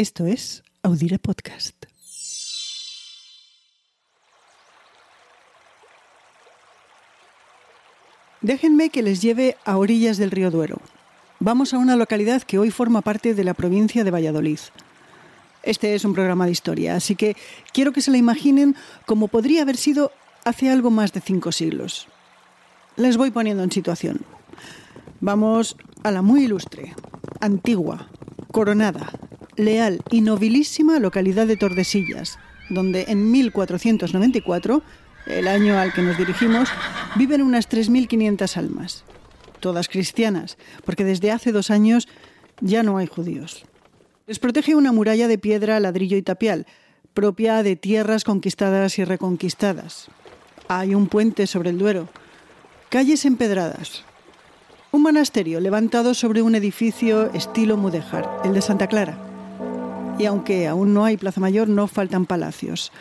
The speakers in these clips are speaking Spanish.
Esto es Audire Podcast. Déjenme que les lleve a orillas del río Duero. Vamos a una localidad que hoy forma parte de la provincia de Valladolid. Este es un programa de historia, así que quiero que se la imaginen como podría haber sido hace algo más de cinco siglos. Les voy poniendo en situación. Vamos a la muy ilustre, antigua, coronada, leal y nobilísima localidad de Tordesillas, donde en 1494, el año al que nos dirigimos, viven unas 3.500 almas, todas cristianas, porque desde hace dos años ya no hay judíos. Les protege una muralla de piedra, ladrillo y tapial, propia de tierras conquistadas y reconquistadas. Hay un puente sobre el Duero, calles empedradas, un monasterio levantado sobre un edificio estilo mudéjar, el de Santa Clara y aunque aún no hay Plaza Mayor, no faltan palacios.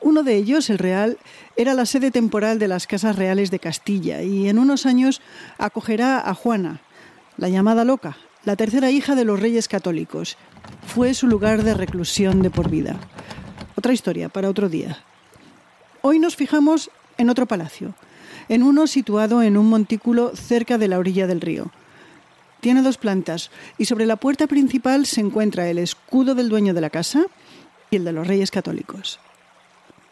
Uno de ellos, el Real, era la sede temporal de las Casas Reales de Castilla y en unos años acogerá a Juana, la llamada loca, la tercera hija de los reyes católicos. Fue su lugar de reclusión de por vida. Otra historia para otro día. Hoy nos fijamos en otro palacio, en uno situado en un montículo cerca de la orilla del río. Tiene dos plantas y sobre la puerta principal se encuentra el escudo del dueño de la casa y el de los Reyes Católicos.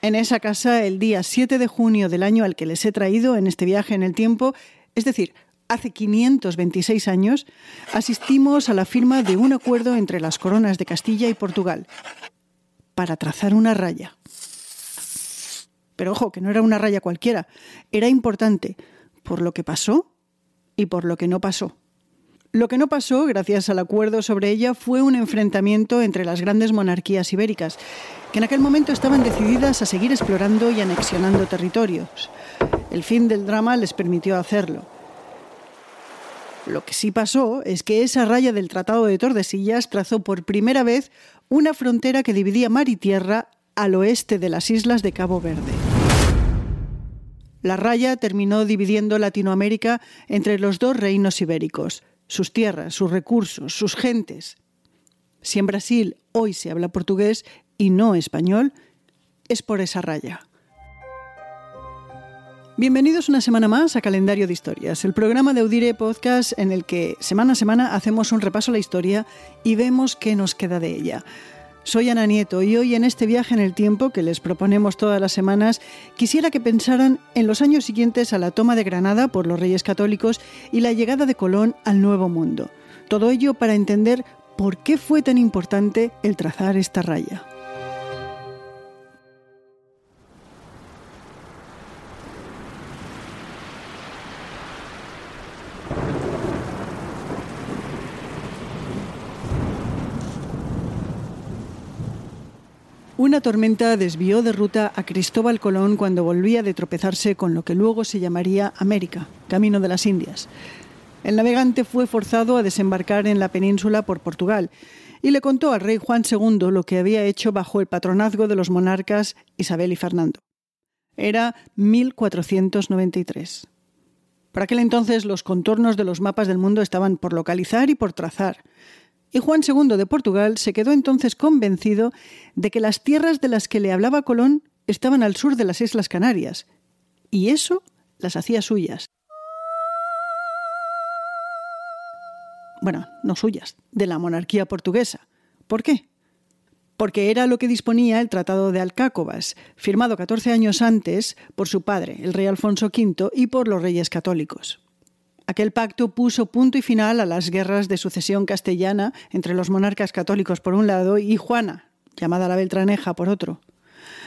En esa casa, el día 7 de junio del año al que les he traído en este viaje en el tiempo, es decir, hace 526 años, asistimos a la firma de un acuerdo entre las coronas de Castilla y Portugal para trazar una raya. Pero ojo, que no era una raya cualquiera, era importante por lo que pasó y por lo que no pasó. Lo que no pasó, gracias al acuerdo sobre ella, fue un enfrentamiento entre las grandes monarquías ibéricas, que en aquel momento estaban decididas a seguir explorando y anexionando territorios. El fin del drama les permitió hacerlo. Lo que sí pasó es que esa raya del Tratado de Tordesillas trazó por primera vez una frontera que dividía mar y tierra al oeste de las islas de Cabo Verde. La raya terminó dividiendo Latinoamérica entre los dos reinos ibéricos, sus tierras, sus recursos, sus gentes. Si en Brasil hoy se habla portugués y no español, es por esa raya. Bienvenidos una semana más a Calendario de Historias, el programa de Audire Podcast en el que semana a semana hacemos un repaso a la historia y vemos qué nos queda de ella. Soy Ana Nieto y hoy en este viaje en el tiempo que les proponemos todas las semanas, quisiera que pensaran en los años siguientes a la toma de Granada por los Reyes Católicos y la llegada de Colón al Nuevo Mundo. Todo ello para entender por qué fue tan importante el trazar esta raya. Una tormenta desvió de ruta a Cristóbal Colón cuando volvía de tropezarse con lo que luego se llamaría América, camino de las Indias. El navegante fue forzado a desembarcar en la península por Portugal y le contó al rey Juan II lo que había hecho bajo el patronazgo de los monarcas Isabel y Fernando. Era 1493. Para aquel entonces los contornos de los mapas del mundo estaban por localizar y por trazar y Juan II de Portugal se quedó entonces convencido de que las tierras de las que le hablaba Colón estaban al sur de las Islas Canarias, y eso las hacía suyas. Bueno, no suyas, de la monarquía portuguesa. ¿Por qué? Porque era lo que disponía el Tratado de Alcácobas, firmado 14 años antes por su padre, el rey Alfonso V, y por los reyes católicos. Aquel pacto puso punto y final a las guerras de sucesión castellana entre los monarcas católicos por un lado y Juana, llamada la Beltraneja, por otro.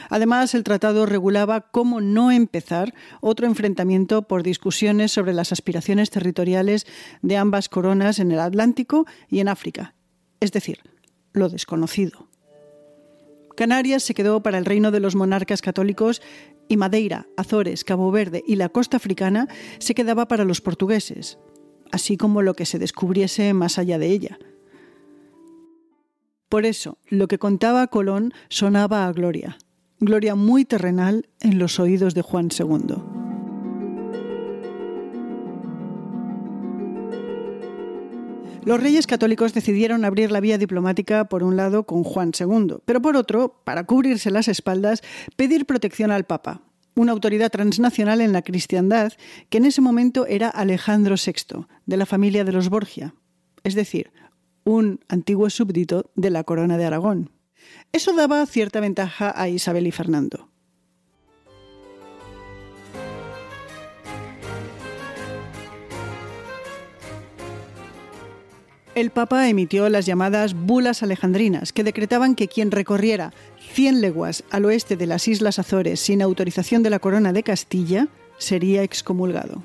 Además, el tratado regulaba cómo no empezar otro enfrentamiento por discusiones sobre las aspiraciones territoriales de ambas coronas en el Atlántico y en África, es decir, lo desconocido. Canarias se quedó para el reino de los monarcas católicos y Madeira, Azores, Cabo Verde y la costa africana se quedaba para los portugueses, así como lo que se descubriese más allá de ella. Por eso, lo que contaba Colón sonaba a gloria, gloria muy terrenal en los oídos de Juan II. Los reyes católicos decidieron abrir la vía diplomática por un lado con Juan II, pero por otro, para cubrirse las espaldas, pedir protección al Papa, una autoridad transnacional en la cristiandad que en ese momento era Alejandro VI, de la familia de los Borgia, es decir, un antiguo súbdito de la corona de Aragón. Eso daba cierta ventaja a Isabel y Fernando. El Papa emitió las llamadas bulas alejandrinas, que decretaban que quien recorriera 100 leguas al oeste de las Islas Azores sin autorización de la Corona de Castilla sería excomulgado.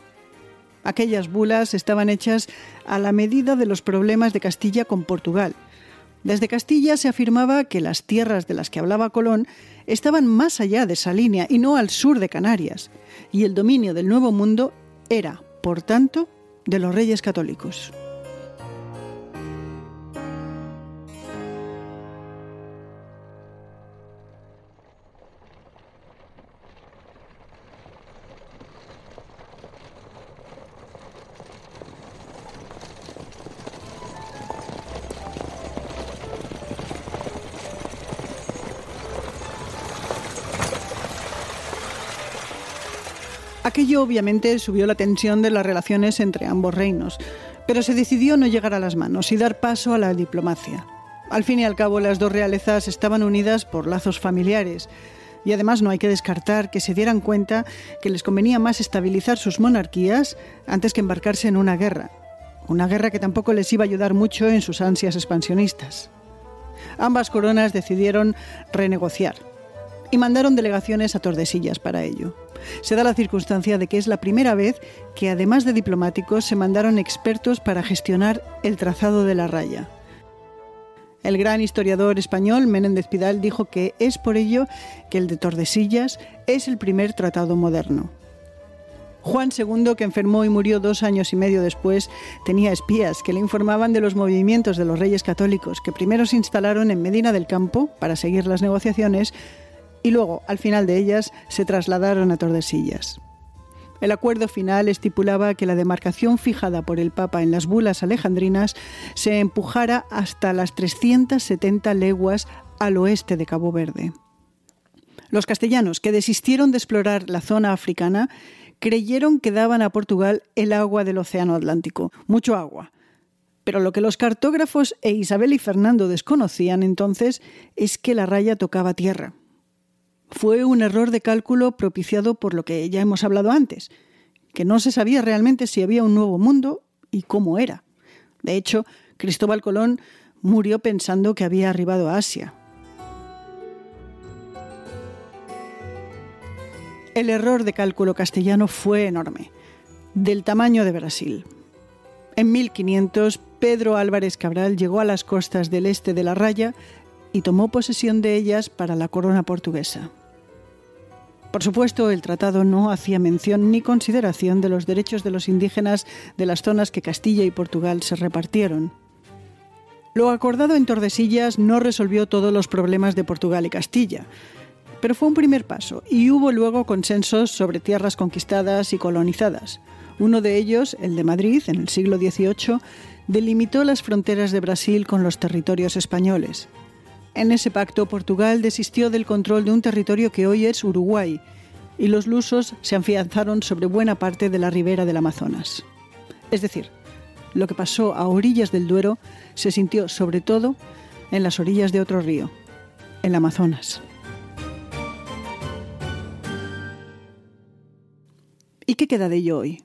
Aquellas bulas estaban hechas a la medida de los problemas de Castilla con Portugal. Desde Castilla se afirmaba que las tierras de las que hablaba Colón estaban más allá de esa línea y no al sur de Canarias, y el dominio del Nuevo Mundo era, por tanto, de los reyes católicos. Aquello obviamente subió la tensión de las relaciones entre ambos reinos, pero se decidió no llegar a las manos y dar paso a la diplomacia. Al fin y al cabo, las dos realezas estaban unidas por lazos familiares, y además no hay que descartar que se dieran cuenta que les convenía más estabilizar sus monarquías antes que embarcarse en una guerra, una guerra que tampoco les iba a ayudar mucho en sus ansias expansionistas. Ambas coronas decidieron renegociar y mandaron delegaciones a Tordesillas para ello. Se da la circunstancia de que es la primera vez que, además de diplomáticos, se mandaron expertos para gestionar el trazado de la raya. El gran historiador español Menéndez Pidal dijo que es por ello que el de Tordesillas es el primer tratado moderno. Juan II, que enfermó y murió dos años y medio después, tenía espías que le informaban de los movimientos de los reyes católicos, que primero se instalaron en Medina del Campo para seguir las negociaciones y luego, al final de ellas, se trasladaron a Tordesillas. El acuerdo final estipulaba que la demarcación fijada por el Papa en las bulas alejandrinas se empujara hasta las 370 leguas al oeste de Cabo Verde. Los castellanos, que desistieron de explorar la zona africana, creyeron que daban a Portugal el agua del Océano Atlántico, mucho agua. Pero lo que los cartógrafos e Isabel y Fernando desconocían entonces es que la raya tocaba tierra fue un error de cálculo propiciado por lo que ya hemos hablado antes, que no se sabía realmente si había un nuevo mundo y cómo era. De hecho, Cristóbal Colón murió pensando que había arribado a Asia. El error de cálculo castellano fue enorme, del tamaño de Brasil. En 1500, Pedro Álvarez Cabral llegó a las costas del este de la Raya y tomó posesión de ellas para la corona portuguesa. Por supuesto, el tratado no hacía mención ni consideración de los derechos de los indígenas de las zonas que Castilla y Portugal se repartieron. Lo acordado en Tordesillas no resolvió todos los problemas de Portugal y Castilla, pero fue un primer paso y hubo luego consensos sobre tierras conquistadas y colonizadas. Uno de ellos, el de Madrid, en el siglo XVIII, delimitó las fronteras de Brasil con los territorios españoles. En ese pacto, Portugal desistió del control de un territorio que hoy es Uruguay, y los lusos se afianzaron sobre buena parte de la ribera del Amazonas. Es decir, lo que pasó a orillas del Duero se sintió sobre todo en las orillas de otro río, el Amazonas. ¿Y qué queda de ello hoy?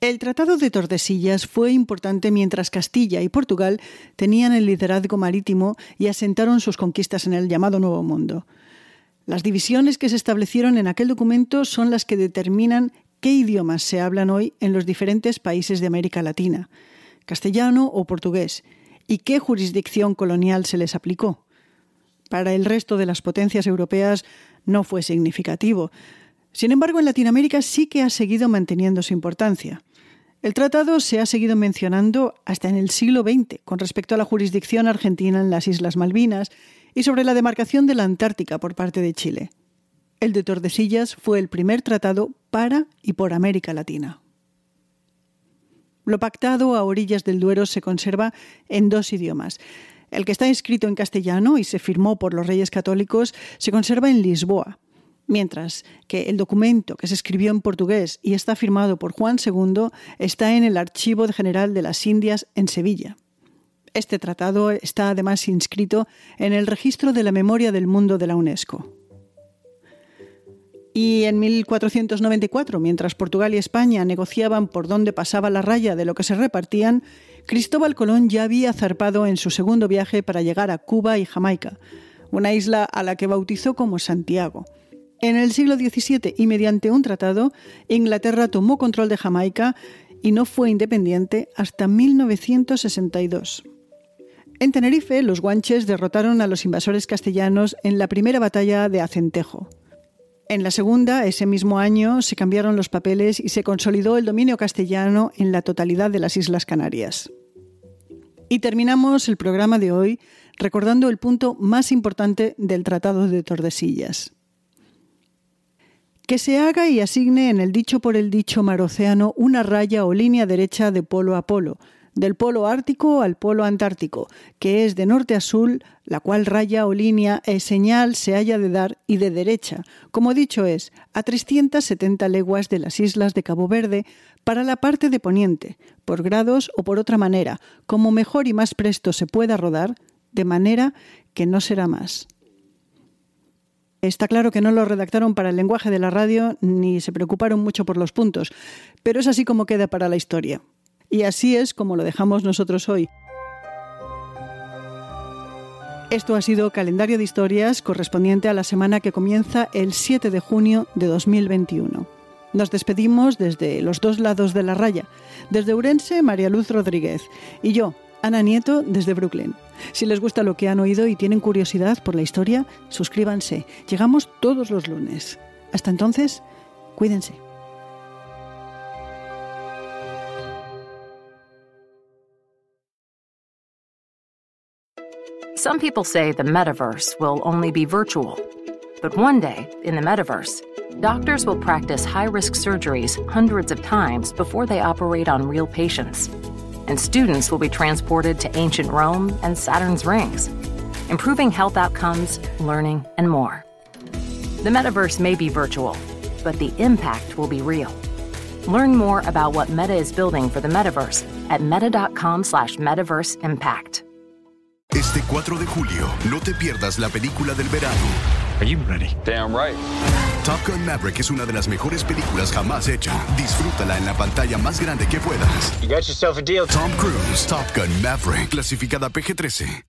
El Tratado de Tordesillas fue importante mientras Castilla y Portugal tenían el liderazgo marítimo y asentaron sus conquistas en el llamado Nuevo Mundo. Las divisiones que se establecieron en aquel documento son las que determinan qué idiomas se hablan hoy en los diferentes países de América Latina, castellano o portugués, y qué jurisdicción colonial se les aplicó. Para el resto de las potencias europeas no fue significativo. Sin embargo, en Latinoamérica sí que ha seguido manteniendo su importancia. El tratado se ha seguido mencionando hasta en el siglo XX con respecto a la jurisdicción argentina en las Islas Malvinas y sobre la demarcación de la Antártica por parte de Chile. El de Tordesillas fue el primer tratado para y por América Latina. Lo pactado a orillas del Duero se conserva en dos idiomas. El que está escrito en castellano y se firmó por los reyes católicos se conserva en Lisboa, mientras que el documento que se escribió en portugués y está firmado por Juan II está en el Archivo General de las Indias en Sevilla. Este tratado está además inscrito en el Registro de la Memoria del Mundo de la UNESCO. Y en 1494, mientras Portugal y España negociaban por dónde pasaba la raya de lo que se repartían, Cristóbal Colón ya había zarpado en su segundo viaje para llegar a Cuba y Jamaica, una isla a la que bautizó como Santiago. En el siglo XVII y mediante un tratado, Inglaterra tomó control de Jamaica y no fue independiente hasta 1962. En Tenerife, los guanches derrotaron a los invasores castellanos en la primera batalla de Acentejo. En la segunda, ese mismo año, se cambiaron los papeles y se consolidó el dominio castellano en la totalidad de las Islas Canarias. Y terminamos el programa de hoy recordando el punto más importante del Tratado de Tordesillas. Que se haga y asigne en el dicho por el dicho mar océano una raya o línea derecha de polo a polo, del polo ártico al polo antártico, que es de norte a sur, la cual raya o línea es señal se haya de dar y de derecha, como dicho es, a 370 leguas de las islas de Cabo Verde para la parte de poniente, por grados o por otra manera, como mejor y más presto se pueda rodar, de manera que no será más. Está claro que no lo redactaron para el lenguaje de la radio ni se preocuparon mucho por los puntos, pero es así como queda para la historia. Y así es como lo dejamos nosotros hoy. Esto ha sido Calendario de Historias correspondiente a la semana que comienza el 7 de junio de 2021. Nos despedimos desde los dos lados de la raya, desde Urense, María Luz Rodríguez, y yo, Ana Nieto, desde Brooklyn. Si les gusta lo que han oído y tienen curiosidad por la historia, suscríbanse. Llegamos todos los lunes. Hasta entonces, cuídense. Some people say the metaverse will only be virtual. But one day, in the metaverse, doctors will practice high risk surgeries hundreds of times before they operate on real patients. And students will be transported to ancient Rome and Saturn's rings, improving health outcomes, learning, and more. The metaverse may be virtual, but the impact will be real. Learn more about what Meta is building for the metaverse at meta.com slash metaverse impact. Este 4 de julio, no te pierdas la película del verano. Are you ready? Damn right. Top Gun Maverick es una de las mejores películas jamás hecha. Disfrútala en la pantalla más grande que puedas. You got yourself a deal. Tom Cruise, Top Gun Maverick, clasificada PG-13.